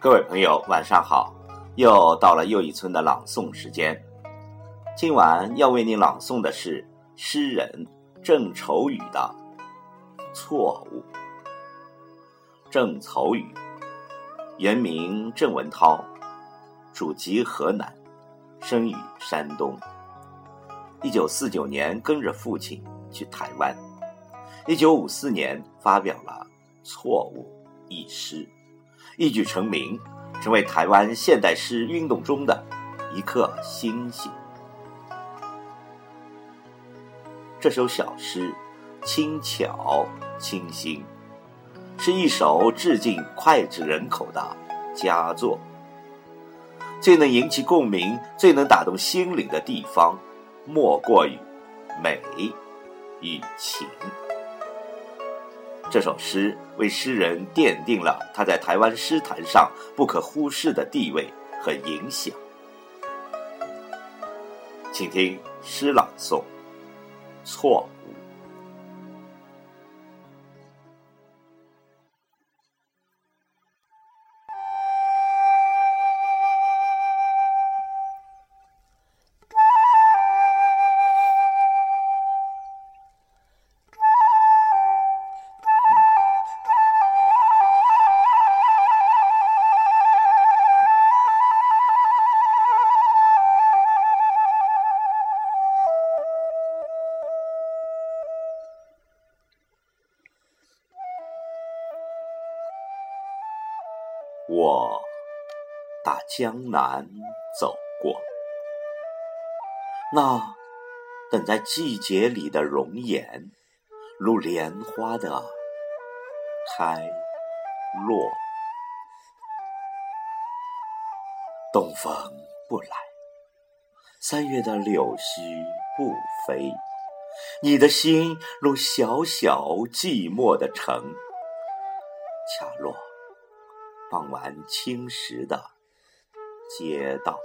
各位朋友，晚上好！又到了又一村的朗诵时间。今晚要为您朗诵的是诗人郑愁予的《错误》。郑愁予，原名郑文涛，祖籍河南，生于山东。一九四九年跟着父亲去台湾。一九五四年发表了《错误》一诗，一举成名，成为台湾现代诗运动中的一颗星星。这首小诗轻巧清新，是一首致敬脍炙人口的佳作。最能引起共鸣、最能打动心灵的地方，莫过于美与情。这首诗为诗人奠定了他在台湾诗坛上不可忽视的地位和影响。请听诗朗诵：错误。我打江南走过，那等在季节里的容颜，如莲花的开落。东风不来，三月的柳絮不飞，你的心如小小寂寞的城，恰落。傍晚青石的街道，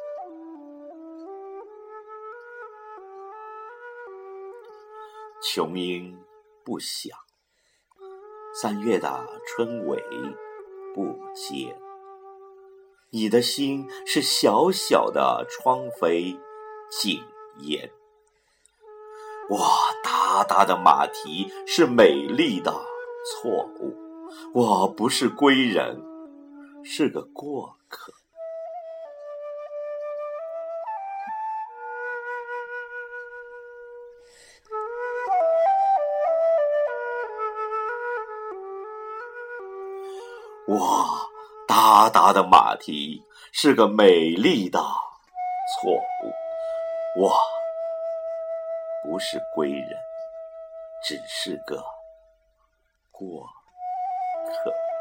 琼音不响，三月的春尾不接。你的心是小小的窗扉紧掩，我大大的马蹄是美丽的错误，我不是归人。是个过客，我大大的马蹄是个美丽的错误，我不是归人，只是个过客。